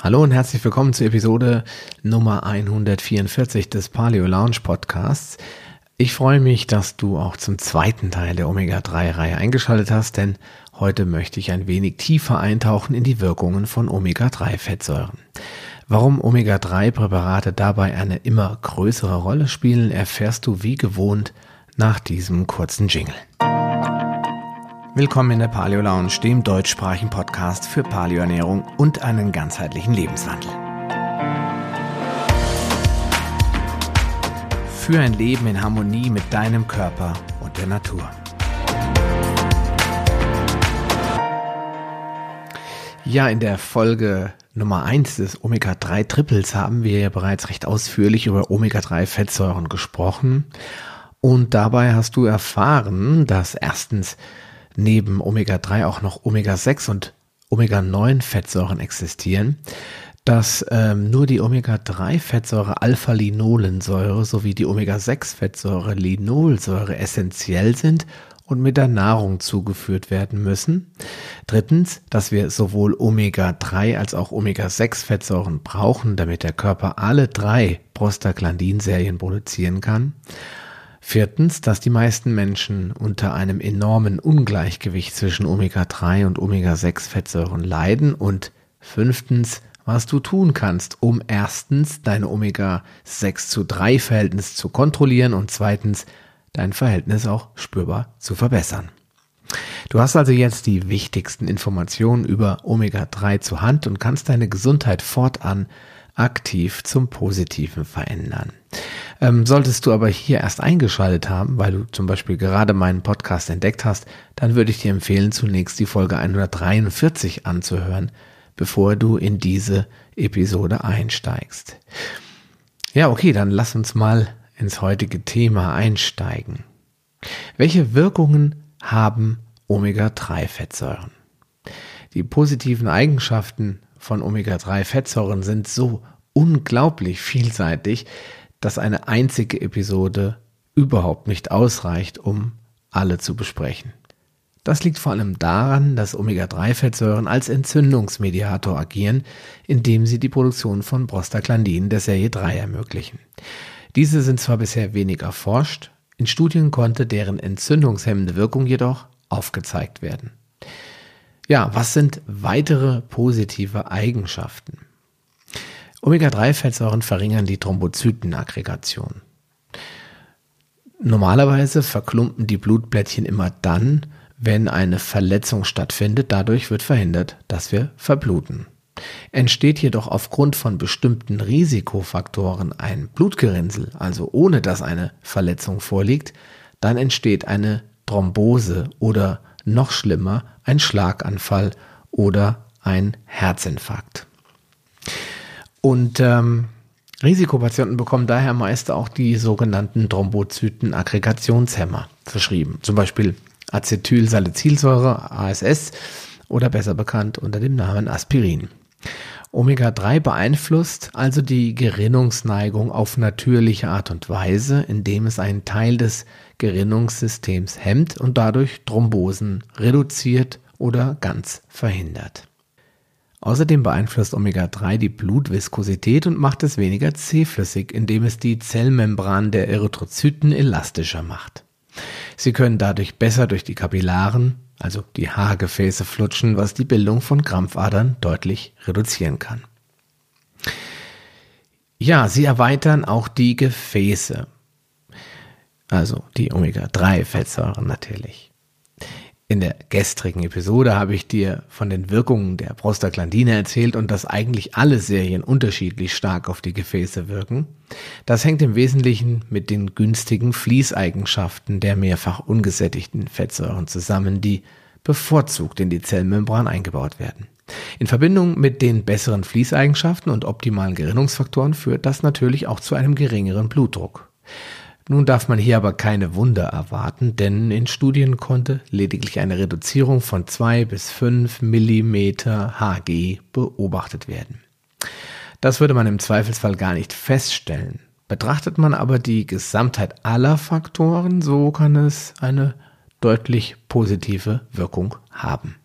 Hallo und herzlich willkommen zur Episode Nummer 144 des Paleo Lounge Podcasts. Ich freue mich, dass du auch zum zweiten Teil der Omega-3-Reihe eingeschaltet hast, denn heute möchte ich ein wenig tiefer eintauchen in die Wirkungen von Omega-3-Fettsäuren. Warum Omega-3-Präparate dabei eine immer größere Rolle spielen, erfährst du wie gewohnt nach diesem kurzen Jingle. Willkommen in der Paleo Lounge, dem deutschsprachigen Podcast für Paleoernährung und einen ganzheitlichen Lebenswandel. Für ein Leben in Harmonie mit deinem Körper und der Natur. Ja, in der Folge Nummer 1 des Omega-3 Triples haben wir ja bereits recht ausführlich über Omega-3 Fettsäuren gesprochen. Und dabei hast du erfahren, dass erstens neben Omega-3 auch noch Omega-6 und Omega-9 existieren, dass ähm, nur die Omega-3-Fettsäure Alpha-Linolensäure sowie die Omega-6-Fettsäure Linolsäure essentiell sind und mit der Nahrung zugeführt werden müssen. Drittens, dass wir sowohl Omega-3 als auch Omega-6-Fettsäuren brauchen, damit der Körper alle drei Prostaglandinserien produzieren kann. Viertens, dass die meisten Menschen unter einem enormen Ungleichgewicht zwischen Omega-3 und Omega-6-Fettsäuren leiden. Und fünftens, was du tun kannst, um erstens dein Omega-6 zu 3 Verhältnis zu kontrollieren und zweitens dein Verhältnis auch spürbar zu verbessern. Du hast also jetzt die wichtigsten Informationen über Omega-3 zur Hand und kannst deine Gesundheit fortan aktiv zum Positiven verändern. Ähm, solltest du aber hier erst eingeschaltet haben, weil du zum Beispiel gerade meinen Podcast entdeckt hast, dann würde ich dir empfehlen, zunächst die Folge 143 anzuhören, bevor du in diese Episode einsteigst. Ja, okay, dann lass uns mal ins heutige Thema einsteigen. Welche Wirkungen haben Omega-3-Fettsäuren? Die positiven Eigenschaften von Omega-3-Fettsäuren sind so unglaublich vielseitig, dass eine einzige Episode überhaupt nicht ausreicht, um alle zu besprechen. Das liegt vor allem daran, dass Omega-3-Fettsäuren als Entzündungsmediator agieren, indem sie die Produktion von Prostaglandinen der Serie 3 ermöglichen. Diese sind zwar bisher wenig erforscht, in Studien konnte deren entzündungshemmende Wirkung jedoch aufgezeigt werden. Ja, was sind weitere positive Eigenschaften? Omega-3-Fettsäuren verringern die Thrombozytenaggregation. Normalerweise verklumpen die Blutblättchen immer dann, wenn eine Verletzung stattfindet. Dadurch wird verhindert, dass wir verbluten. Entsteht jedoch aufgrund von bestimmten Risikofaktoren ein Blutgerinnsel, also ohne dass eine Verletzung vorliegt, dann entsteht eine Thrombose oder noch schlimmer ein Schlaganfall oder ein Herzinfarkt. Und ähm, Risikopatienten bekommen daher meist auch die sogenannten Thrombozytenaggregationshemmer verschrieben, zum Beispiel Acetylsalicylsäure, ASS oder besser bekannt unter dem Namen Aspirin. Omega-3 beeinflusst also die Gerinnungsneigung auf natürliche Art und Weise, indem es einen Teil des Gerinnungssystems hemmt und dadurch Thrombosen reduziert oder ganz verhindert. Außerdem beeinflusst Omega-3 die Blutviskosität und macht es weniger zähflüssig, indem es die Zellmembran der Erythrozyten elastischer macht. Sie können dadurch besser durch die Kapillaren, also die Haargefäße flutschen, was die Bildung von Krampfadern deutlich reduzieren kann. Ja, sie erweitern auch die Gefäße, also die Omega-3-Fettsäuren natürlich. In der gestrigen Episode habe ich dir von den Wirkungen der Prostaglandine erzählt und dass eigentlich alle Serien unterschiedlich stark auf die Gefäße wirken. Das hängt im Wesentlichen mit den günstigen Fließeigenschaften der mehrfach ungesättigten Fettsäuren zusammen, die bevorzugt in die Zellmembran eingebaut werden. In Verbindung mit den besseren Fließeigenschaften und optimalen Gerinnungsfaktoren führt das natürlich auch zu einem geringeren Blutdruck. Nun darf man hier aber keine Wunder erwarten, denn in Studien konnte lediglich eine Reduzierung von 2 bis 5 Millimeter Hg beobachtet werden. Das würde man im Zweifelsfall gar nicht feststellen. Betrachtet man aber die Gesamtheit aller Faktoren, so kann es eine deutlich positive Wirkung haben.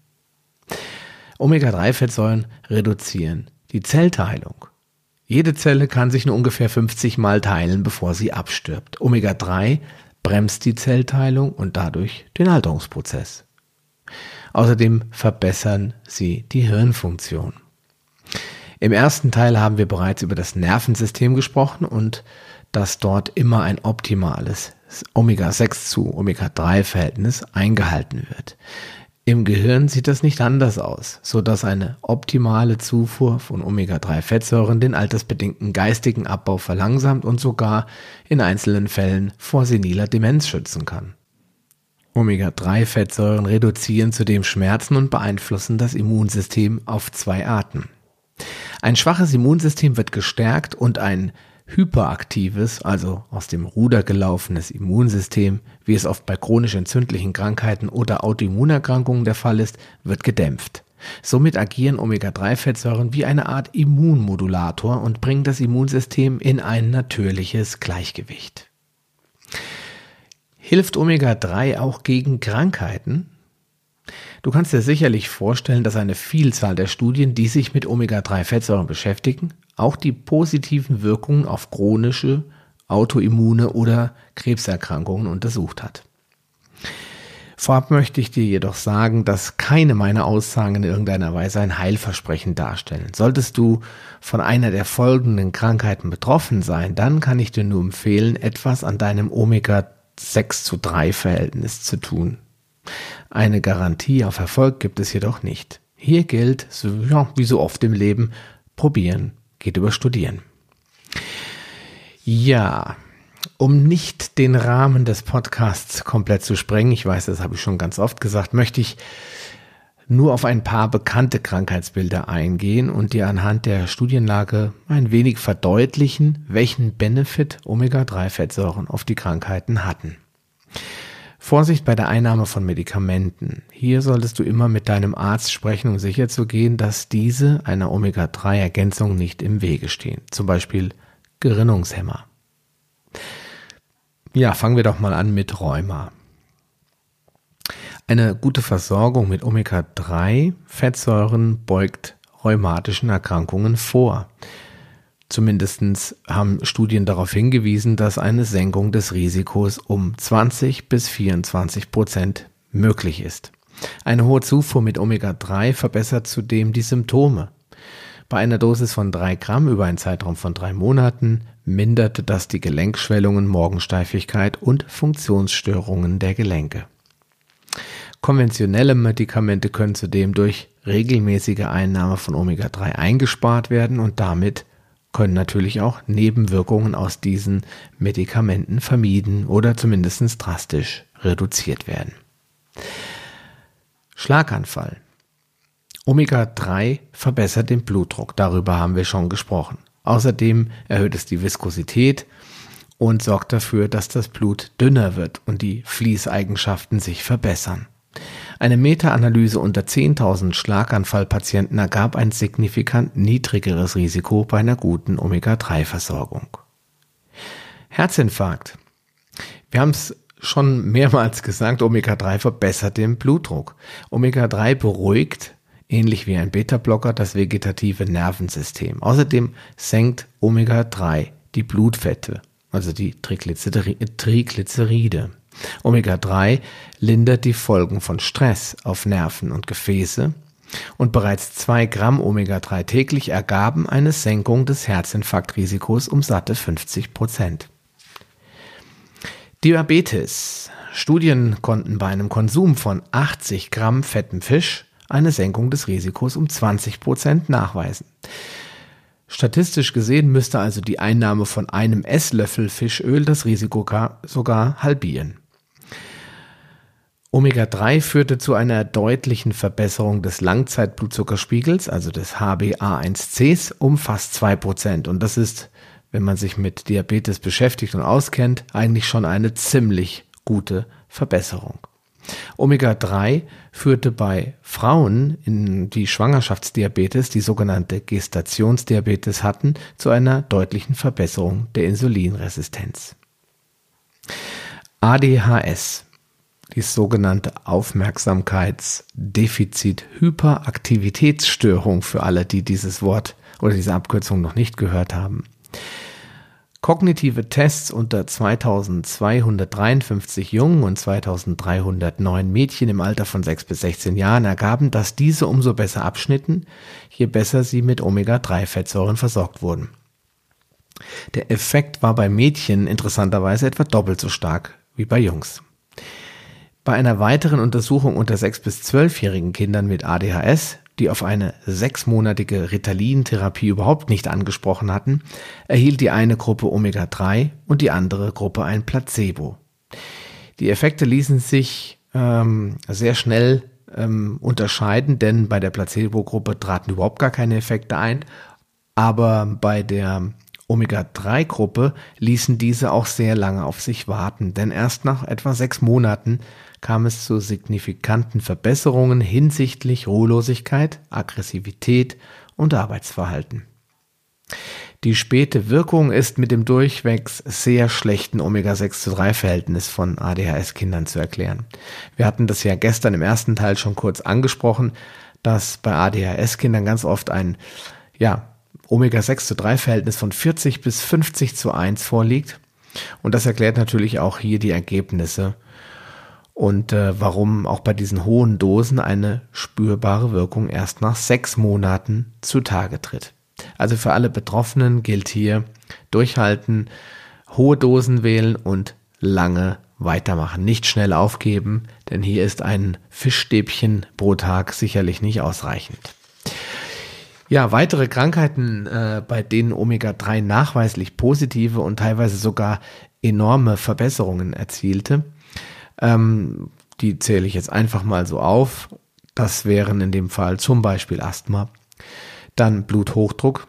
Omega-3-Fettsäuren reduzieren die Zellteilung. Jede Zelle kann sich nur ungefähr 50 Mal teilen, bevor sie abstirbt. Omega-3 bremst die Zellteilung und dadurch den Alterungsprozess. Außerdem verbessern sie die Hirnfunktion. Im ersten Teil haben wir bereits über das Nervensystem gesprochen und dass dort immer ein optimales Omega-6 zu Omega-3-Verhältnis eingehalten wird. Im Gehirn sieht das nicht anders aus, so dass eine optimale Zufuhr von Omega-3-Fettsäuren den altersbedingten geistigen Abbau verlangsamt und sogar in einzelnen Fällen vor seniler Demenz schützen kann. Omega-3-Fettsäuren reduzieren zudem Schmerzen und beeinflussen das Immunsystem auf zwei Arten. Ein schwaches Immunsystem wird gestärkt und ein hyperaktives, also aus dem Ruder gelaufenes Immunsystem, wie es oft bei chronisch entzündlichen Krankheiten oder Autoimmunerkrankungen der Fall ist, wird gedämpft. Somit agieren Omega-3-Fettsäuren wie eine Art Immunmodulator und bringen das Immunsystem in ein natürliches Gleichgewicht. Hilft Omega-3 auch gegen Krankheiten? Du kannst dir sicherlich vorstellen, dass eine Vielzahl der Studien, die sich mit Omega-3-Fettsäuren beschäftigen, auch die positiven Wirkungen auf chronische, autoimmune oder Krebserkrankungen untersucht hat. Vorab möchte ich dir jedoch sagen, dass keine meiner Aussagen in irgendeiner Weise ein Heilversprechen darstellen. Solltest du von einer der folgenden Krankheiten betroffen sein, dann kann ich dir nur empfehlen, etwas an deinem Omega-6 zu 3 Verhältnis zu tun. Eine Garantie auf Erfolg gibt es jedoch nicht. Hier gilt, ja, wie so oft im Leben, probieren geht über Studieren. Ja, um nicht den Rahmen des Podcasts komplett zu sprengen, ich weiß, das habe ich schon ganz oft gesagt, möchte ich nur auf ein paar bekannte Krankheitsbilder eingehen und dir anhand der Studienlage ein wenig verdeutlichen, welchen Benefit Omega-3-Fettsäuren auf die Krankheiten hatten. Vorsicht bei der Einnahme von Medikamenten. Hier solltest du immer mit deinem Arzt sprechen, um sicherzugehen, dass diese einer Omega-3-Ergänzung nicht im Wege stehen. Zum Beispiel Gerinnungshemmer. Ja, fangen wir doch mal an mit Rheuma. Eine gute Versorgung mit Omega-3-Fettsäuren beugt rheumatischen Erkrankungen vor. Zumindest haben Studien darauf hingewiesen, dass eine Senkung des Risikos um 20 bis 24 Prozent möglich ist. Eine hohe Zufuhr mit Omega-3 verbessert zudem die Symptome. Bei einer Dosis von 3 Gramm über einen Zeitraum von drei Monaten minderte das die Gelenkschwellungen, Morgensteifigkeit und Funktionsstörungen der Gelenke. Konventionelle Medikamente können zudem durch regelmäßige Einnahme von Omega-3 eingespart werden und damit können natürlich auch Nebenwirkungen aus diesen Medikamenten vermieden oder zumindest drastisch reduziert werden. Schlaganfall. Omega-3 verbessert den Blutdruck, darüber haben wir schon gesprochen. Außerdem erhöht es die Viskosität und sorgt dafür, dass das Blut dünner wird und die Fließeigenschaften sich verbessern. Eine Meta-Analyse unter 10.000 Schlaganfallpatienten ergab ein signifikant niedrigeres Risiko bei einer guten Omega-3-Versorgung. Herzinfarkt. Wir haben es schon mehrmals gesagt, Omega-3 verbessert den Blutdruck. Omega-3 beruhigt, ähnlich wie ein Beta-Blocker, das vegetative Nervensystem. Außerdem senkt Omega-3 die Blutfette, also die Triglyceride. Omega-3 lindert die Folgen von Stress auf Nerven und Gefäße und bereits zwei Gramm Omega-3 täglich ergaben eine Senkung des Herzinfarktrisikos um satte 50 Prozent. Diabetes. Studien konnten bei einem Konsum von 80 Gramm fettem Fisch eine Senkung des Risikos um 20 Prozent nachweisen. Statistisch gesehen müsste also die Einnahme von einem Esslöffel Fischöl das Risiko sogar halbieren. Omega-3 führte zu einer deutlichen Verbesserung des Langzeitblutzuckerspiegels, also des HbA1cs, um fast 2%. Und das ist, wenn man sich mit Diabetes beschäftigt und auskennt, eigentlich schon eine ziemlich gute Verbesserung. Omega-3 führte bei Frauen, in die Schwangerschaftsdiabetes, die sogenannte Gestationsdiabetes hatten, zu einer deutlichen Verbesserung der Insulinresistenz. ADHS die sogenannte Aufmerksamkeitsdefizit-Hyperaktivitätsstörung für alle, die dieses Wort oder diese Abkürzung noch nicht gehört haben. Kognitive Tests unter 2253 Jungen und 2309 Mädchen im Alter von 6 bis 16 Jahren ergaben, dass diese umso besser abschnitten, je besser sie mit Omega-3-Fettsäuren versorgt wurden. Der Effekt war bei Mädchen interessanterweise etwa doppelt so stark wie bei Jungs. Bei einer weiteren Untersuchung unter 6 bis 12-jährigen Kindern mit ADHS die auf eine sechsmonatige Ritalin-Therapie überhaupt nicht angesprochen hatten, erhielt die eine Gruppe Omega-3 und die andere Gruppe ein Placebo. Die Effekte ließen sich ähm, sehr schnell ähm, unterscheiden, denn bei der Placebo-Gruppe traten überhaupt gar keine Effekte ein, aber bei der Omega-3-Gruppe ließen diese auch sehr lange auf sich warten, denn erst nach etwa sechs Monaten kam es zu signifikanten Verbesserungen hinsichtlich Ruhelosigkeit, Aggressivität und Arbeitsverhalten. Die späte Wirkung ist mit dem durchwegs sehr schlechten Omega-6 zu 3 Verhältnis von ADHS-Kindern zu erklären. Wir hatten das ja gestern im ersten Teil schon kurz angesprochen, dass bei ADHS-Kindern ganz oft ein, ja, Omega-6 zu 3 Verhältnis von 40 bis 50 zu 1 vorliegt. Und das erklärt natürlich auch hier die Ergebnisse und äh, warum auch bei diesen hohen Dosen eine spürbare Wirkung erst nach sechs Monaten zutage tritt. Also für alle Betroffenen gilt hier durchhalten, hohe Dosen wählen und lange weitermachen. Nicht schnell aufgeben, denn hier ist ein Fischstäbchen pro Tag sicherlich nicht ausreichend. Ja, weitere Krankheiten, äh, bei denen Omega-3 nachweislich positive und teilweise sogar enorme Verbesserungen erzielte, ähm, die zähle ich jetzt einfach mal so auf. Das wären in dem Fall zum Beispiel Asthma, dann Bluthochdruck,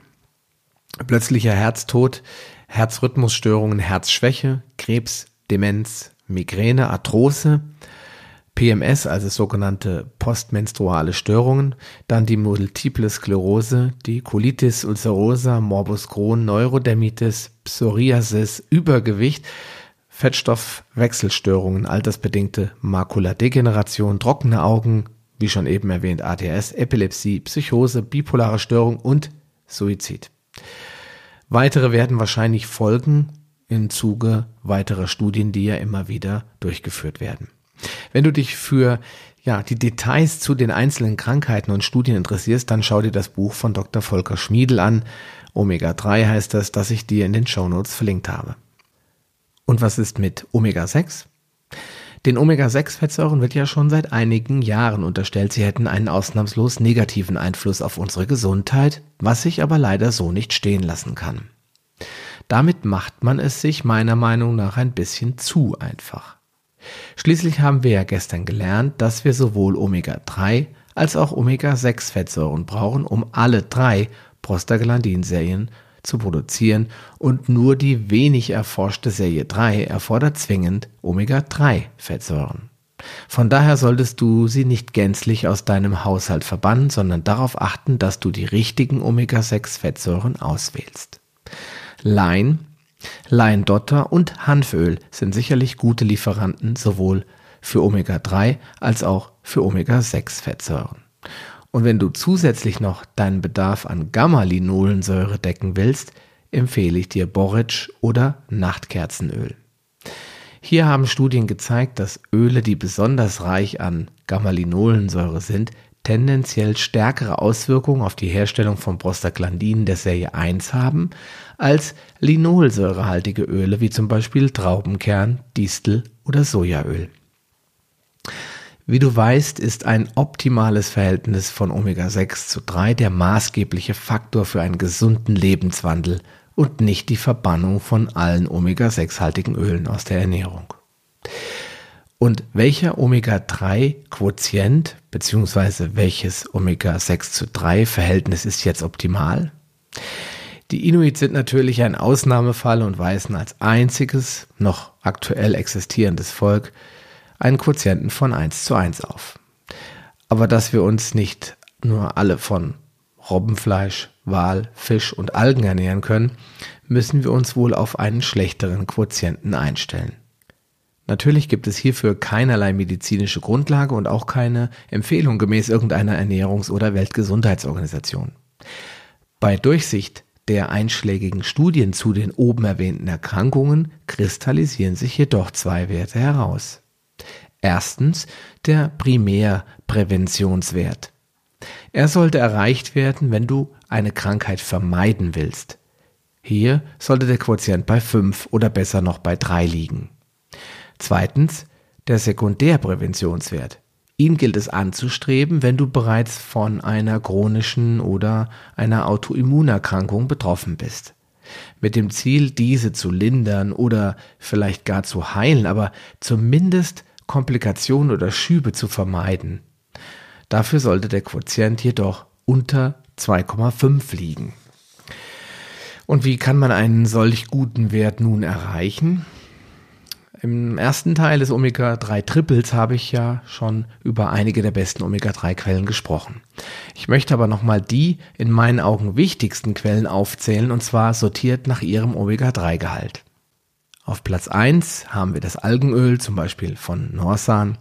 plötzlicher Herztod, Herzrhythmusstörungen, Herzschwäche, Krebs, Demenz, Migräne, Arthrose, PMS, also sogenannte postmenstruale Störungen, dann die Multiple Sklerose, die Colitis ulcerosa, Morbus Crohn, Neurodermitis, Psoriasis, Übergewicht, Fettstoffwechselstörungen, altersbedingte Makuladegeneration, trockene Augen, wie schon eben erwähnt ADS, Epilepsie, Psychose, bipolare Störung und Suizid. Weitere werden wahrscheinlich folgen im Zuge weiterer Studien, die ja immer wieder durchgeführt werden. Wenn du dich für ja, die Details zu den einzelnen Krankheiten und Studien interessierst, dann schau dir das Buch von Dr. Volker Schmiedel an. Omega 3 heißt das, das ich dir in den Show Notes verlinkt habe. Und was ist mit Omega-6? Den Omega-6-Fettsäuren wird ja schon seit einigen Jahren unterstellt, sie hätten einen ausnahmslos negativen Einfluss auf unsere Gesundheit, was sich aber leider so nicht stehen lassen kann. Damit macht man es sich meiner Meinung nach ein bisschen zu einfach. Schließlich haben wir ja gestern gelernt, dass wir sowohl Omega-3 als auch Omega-6-Fettsäuren brauchen, um alle drei Prostaglandin-Serien zu produzieren und nur die wenig erforschte Serie 3 erfordert zwingend Omega-3-Fettsäuren. Von daher solltest du sie nicht gänzlich aus deinem Haushalt verbannen, sondern darauf achten, dass du die richtigen Omega-6-Fettsäuren auswählst. Lein, Leindotter und Hanföl sind sicherlich gute Lieferanten sowohl für Omega-3 als auch für Omega-6-Fettsäuren. Und wenn du zusätzlich noch deinen Bedarf an Gamma-Linolensäure decken willst, empfehle ich dir Boric oder Nachtkerzenöl. Hier haben Studien gezeigt, dass Öle, die besonders reich an Gamma-Linolensäure sind, tendenziell stärkere Auswirkungen auf die Herstellung von Prostaglandinen der Serie 1 haben als linolsäurehaltige Öle wie zum Beispiel Traubenkern, Distel oder Sojaöl. Wie du weißt, ist ein optimales Verhältnis von Omega-6 zu 3 der maßgebliche Faktor für einen gesunden Lebenswandel und nicht die Verbannung von allen Omega-6-haltigen Ölen aus der Ernährung. Und welcher Omega-3-Quotient bzw. welches Omega-6 zu 3 Verhältnis ist jetzt optimal? Die Inuit sind natürlich ein Ausnahmefall und weisen als einziges noch aktuell existierendes Volk einen Quotienten von 1 zu 1 auf. Aber dass wir uns nicht nur alle von Robbenfleisch, Wal, Fisch und Algen ernähren können, müssen wir uns wohl auf einen schlechteren Quotienten einstellen. Natürlich gibt es hierfür keinerlei medizinische Grundlage und auch keine Empfehlung gemäß irgendeiner Ernährungs- oder Weltgesundheitsorganisation. Bei Durchsicht der einschlägigen Studien zu den oben erwähnten Erkrankungen kristallisieren sich jedoch zwei Werte heraus. Erstens der Primärpräventionswert. Er sollte erreicht werden, wenn du eine Krankheit vermeiden willst. Hier sollte der Quotient bei 5 oder besser noch bei 3 liegen. Zweitens der Sekundärpräventionswert. Ihn gilt es anzustreben, wenn du bereits von einer chronischen oder einer Autoimmunerkrankung betroffen bist. Mit dem Ziel, diese zu lindern oder vielleicht gar zu heilen, aber zumindest Komplikationen oder Schübe zu vermeiden. Dafür sollte der Quotient jedoch unter 2,5 liegen. Und wie kann man einen solch guten Wert nun erreichen? Im ersten Teil des Omega-3-Triples habe ich ja schon über einige der besten Omega-3-Quellen gesprochen. Ich möchte aber nochmal die in meinen Augen wichtigsten Quellen aufzählen und zwar sortiert nach ihrem Omega-3-Gehalt. Auf Platz 1 haben wir das Algenöl, zum Beispiel von Norsan.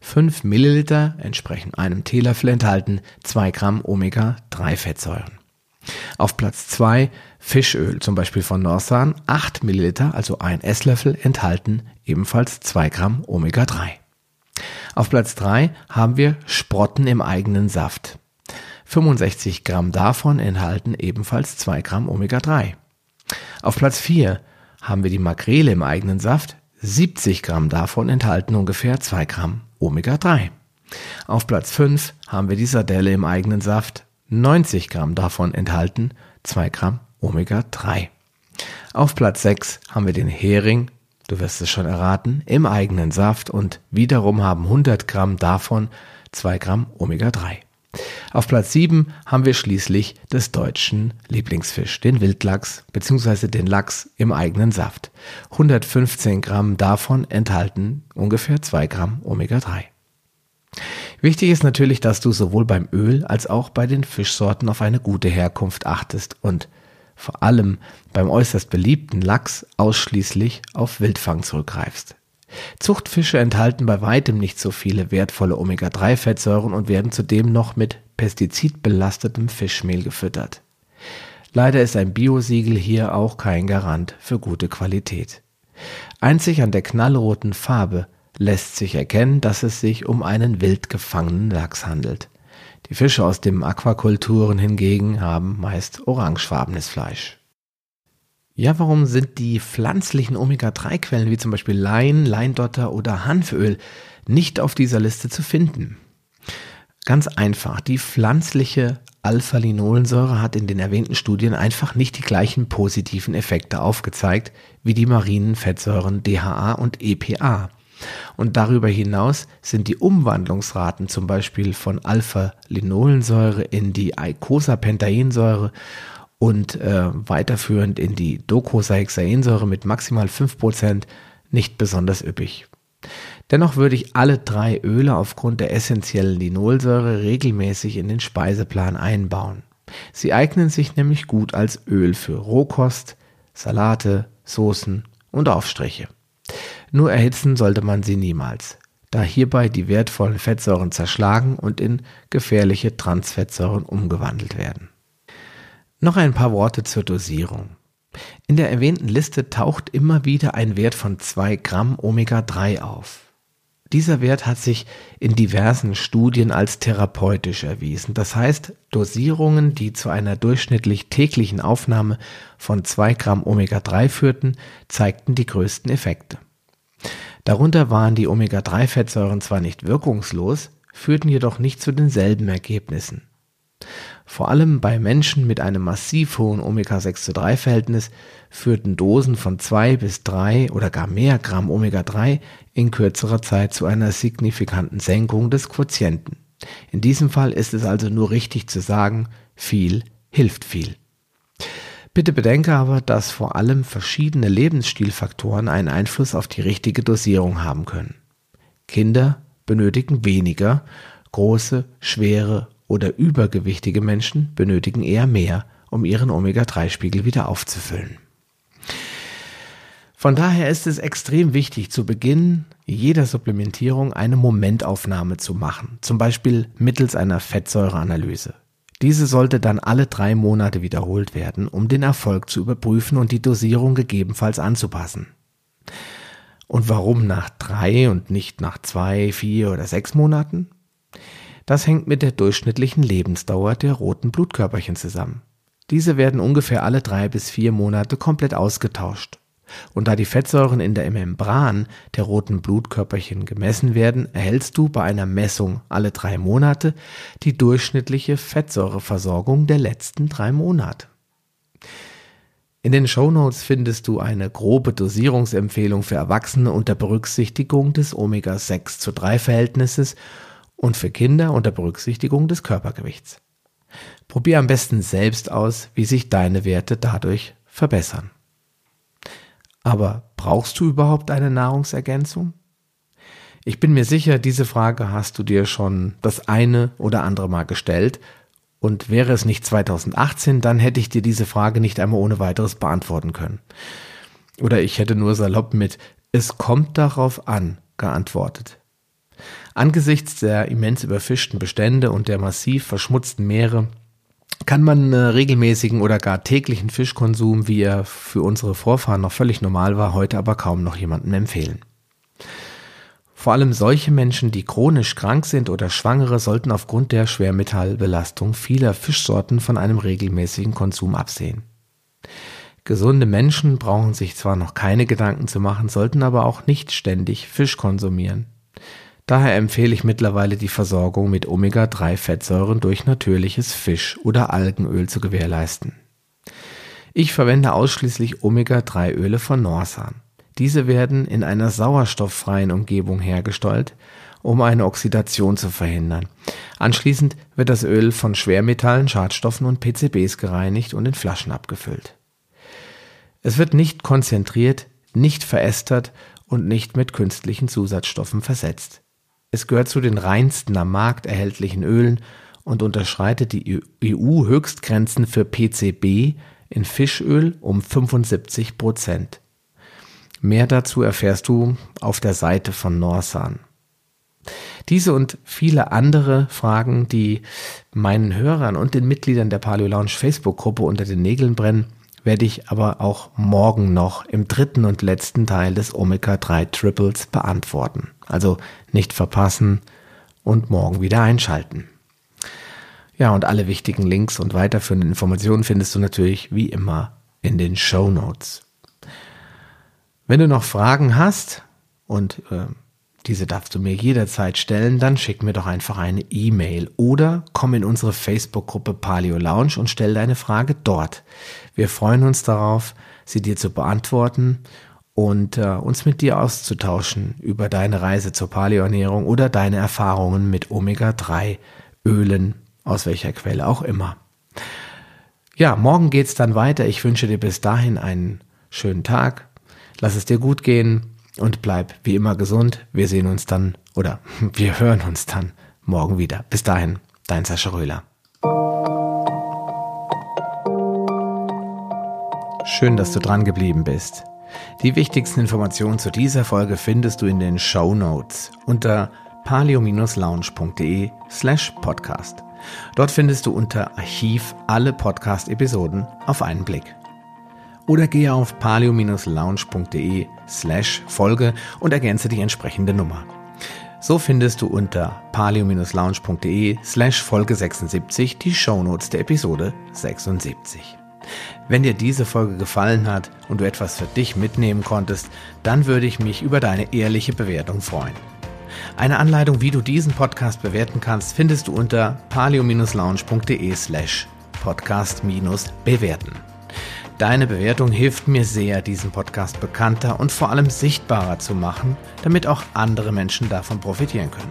5 Milliliter entsprechen einem Teelöffel enthalten 2 Gramm Omega-3-Fettsäuren. Auf Platz 2 Fischöl, zum Beispiel von Norsan, 8 Milliliter, also ein Esslöffel, enthalten ebenfalls 2 Gramm Omega-3. Auf Platz 3 haben wir Sprotten im eigenen Saft. 65 Gramm davon enthalten ebenfalls 2 Gramm Omega-3. Auf Platz 4 haben wir die Makrele im eigenen Saft. 70 Gramm davon enthalten ungefähr 2 Gramm Omega-3. Auf Platz 5 haben wir die Sardelle im eigenen Saft. 90 Gramm davon enthalten 2 Gramm Omega-3. Auf Platz 6 haben wir den Hering, du wirst es schon erraten, im eigenen Saft und wiederum haben 100 Gramm davon 2 Gramm Omega-3. Auf Platz 7 haben wir schließlich des deutschen Lieblingsfisch, den Wildlachs bzw. den Lachs im eigenen Saft. 115 Gramm davon enthalten ungefähr 2 Gramm Omega-3. Wichtig ist natürlich, dass du sowohl beim Öl als auch bei den Fischsorten auf eine gute Herkunft achtest und vor allem beim äußerst beliebten Lachs ausschließlich auf Wildfang zurückgreifst. Zuchtfische enthalten bei weitem nicht so viele wertvolle Omega-3-Fettsäuren und werden zudem noch mit pestizidbelastetem Fischmehl gefüttert. Leider ist ein Biosiegel hier auch kein Garant für gute Qualität. Einzig an der knallroten Farbe lässt sich erkennen, dass es sich um einen wild gefangenen Lachs handelt. Die Fische aus den Aquakulturen hingegen haben meist orangefarbenes Fleisch. Ja, warum sind die pflanzlichen Omega-3-Quellen wie zum Beispiel Lein, Leindotter oder Hanföl nicht auf dieser Liste zu finden? Ganz einfach, die pflanzliche Alpha-Linolensäure hat in den erwähnten Studien einfach nicht die gleichen positiven Effekte aufgezeigt wie die marinen Fettsäuren DHA und EPA. Und darüber hinaus sind die Umwandlungsraten zum Beispiel von Alpha-Linolensäure in die Eicosapentaensäure und äh, weiterführend in die Docosahexaensäure mit maximal 5% nicht besonders üppig. Dennoch würde ich alle drei Öle aufgrund der essentiellen Linolsäure regelmäßig in den Speiseplan einbauen. Sie eignen sich nämlich gut als Öl für Rohkost, Salate, Soßen und Aufstriche. Nur erhitzen sollte man sie niemals, da hierbei die wertvollen Fettsäuren zerschlagen und in gefährliche Transfettsäuren umgewandelt werden. Noch ein paar Worte zur Dosierung. In der erwähnten Liste taucht immer wieder ein Wert von 2 Gramm Omega-3 auf. Dieser Wert hat sich in diversen Studien als therapeutisch erwiesen. Das heißt, Dosierungen, die zu einer durchschnittlich täglichen Aufnahme von 2 Gramm Omega-3 führten, zeigten die größten Effekte. Darunter waren die Omega-3-Fettsäuren zwar nicht wirkungslos, führten jedoch nicht zu denselben Ergebnissen. Vor allem bei Menschen mit einem massiv hohen Omega-6-zu-3-Verhältnis führten Dosen von 2 bis 3 oder gar mehr Gramm Omega-3 in kürzerer Zeit zu einer signifikanten Senkung des Quotienten. In diesem Fall ist es also nur richtig zu sagen, viel hilft viel. Bitte bedenke aber, dass vor allem verschiedene Lebensstilfaktoren einen Einfluss auf die richtige Dosierung haben können. Kinder benötigen weniger, große, schwere oder übergewichtige Menschen benötigen eher mehr, um ihren Omega-3-Spiegel wieder aufzufüllen. Von daher ist es extrem wichtig, zu Beginn jeder Supplementierung eine Momentaufnahme zu machen, zum Beispiel mittels einer Fettsäureanalyse. Diese sollte dann alle drei Monate wiederholt werden, um den Erfolg zu überprüfen und die Dosierung gegebenenfalls anzupassen. Und warum nach drei und nicht nach zwei, vier oder sechs Monaten? Das hängt mit der durchschnittlichen Lebensdauer der roten Blutkörperchen zusammen. Diese werden ungefähr alle drei bis vier Monate komplett ausgetauscht. Und da die Fettsäuren in der Membran der roten Blutkörperchen gemessen werden, erhältst du bei einer Messung alle drei Monate die durchschnittliche Fettsäureversorgung der letzten drei Monate. In den Shownotes findest du eine grobe Dosierungsempfehlung für Erwachsene unter Berücksichtigung des Omega-6 zu 3 Verhältnisses und für Kinder unter Berücksichtigung des Körpergewichts. Probier am besten selbst aus, wie sich deine Werte dadurch verbessern. Aber brauchst du überhaupt eine Nahrungsergänzung? Ich bin mir sicher, diese Frage hast du dir schon das eine oder andere Mal gestellt. Und wäre es nicht 2018, dann hätte ich dir diese Frage nicht einmal ohne weiteres beantworten können. Oder ich hätte nur salopp mit Es kommt darauf an geantwortet. Angesichts der immens überfischten Bestände und der massiv verschmutzten Meere kann man äh, regelmäßigen oder gar täglichen Fischkonsum, wie er für unsere Vorfahren noch völlig normal war, heute aber kaum noch jemandem empfehlen. Vor allem solche Menschen, die chronisch krank sind oder Schwangere, sollten aufgrund der Schwermetallbelastung vieler Fischsorten von einem regelmäßigen Konsum absehen. Gesunde Menschen brauchen sich zwar noch keine Gedanken zu machen, sollten aber auch nicht ständig Fisch konsumieren. Daher empfehle ich mittlerweile die Versorgung mit Omega-3-Fettsäuren durch natürliches Fisch- oder Algenöl zu gewährleisten. Ich verwende ausschließlich Omega-3-Öle von Norsan. Diese werden in einer sauerstofffreien Umgebung hergestellt, um eine Oxidation zu verhindern. Anschließend wird das Öl von Schwermetallen, Schadstoffen und PCBs gereinigt und in Flaschen abgefüllt. Es wird nicht konzentriert, nicht verästert und nicht mit künstlichen Zusatzstoffen versetzt. Es gehört zu den reinsten am Markt erhältlichen Ölen und unterschreitet die EU-Höchstgrenzen für PCB in Fischöl um 75 Prozent. Mehr dazu erfährst du auf der Seite von Norsan. Diese und viele andere Fragen, die meinen Hörern und den Mitgliedern der Paleo Lounge Facebook-Gruppe unter den Nägeln brennen, werde ich aber auch morgen noch im dritten und letzten Teil des Omega 3 Triples beantworten. Also nicht verpassen und morgen wieder einschalten. Ja, und alle wichtigen Links und weiterführenden Informationen findest du natürlich wie immer in den Show Notes. Wenn du noch Fragen hast und äh, diese darfst du mir jederzeit stellen, dann schick mir doch einfach eine E-Mail oder komm in unsere Facebook-Gruppe Paleo Lounge und stell deine Frage dort. Wir freuen uns darauf, sie dir zu beantworten und äh, uns mit dir auszutauschen über deine Reise zur Paleoernährung oder deine Erfahrungen mit Omega-3 Ölen, aus welcher Quelle auch immer. Ja, morgen geht's dann weiter. Ich wünsche dir bis dahin einen schönen Tag. Lass es dir gut gehen und bleib wie immer gesund. Wir sehen uns dann oder wir hören uns dann morgen wieder. Bis dahin, dein Sascha Röhler. Schön, dass du dran geblieben bist. Die wichtigsten Informationen zu dieser Folge findest du in den Show Notes unter palio-lounge.de slash podcast. Dort findest du unter Archiv alle Podcast-Episoden auf einen Blick oder gehe auf palio-lounge.de slash Folge und ergänze die entsprechende Nummer. So findest du unter palio-lounge.de slash Folge 76 die Shownotes der Episode 76. Wenn dir diese Folge gefallen hat und du etwas für dich mitnehmen konntest, dann würde ich mich über deine ehrliche Bewertung freuen. Eine Anleitung, wie du diesen Podcast bewerten kannst, findest du unter palio-lounge.de slash podcast-bewerten. Deine Bewertung hilft mir sehr, diesen Podcast bekannter und vor allem sichtbarer zu machen, damit auch andere Menschen davon profitieren können.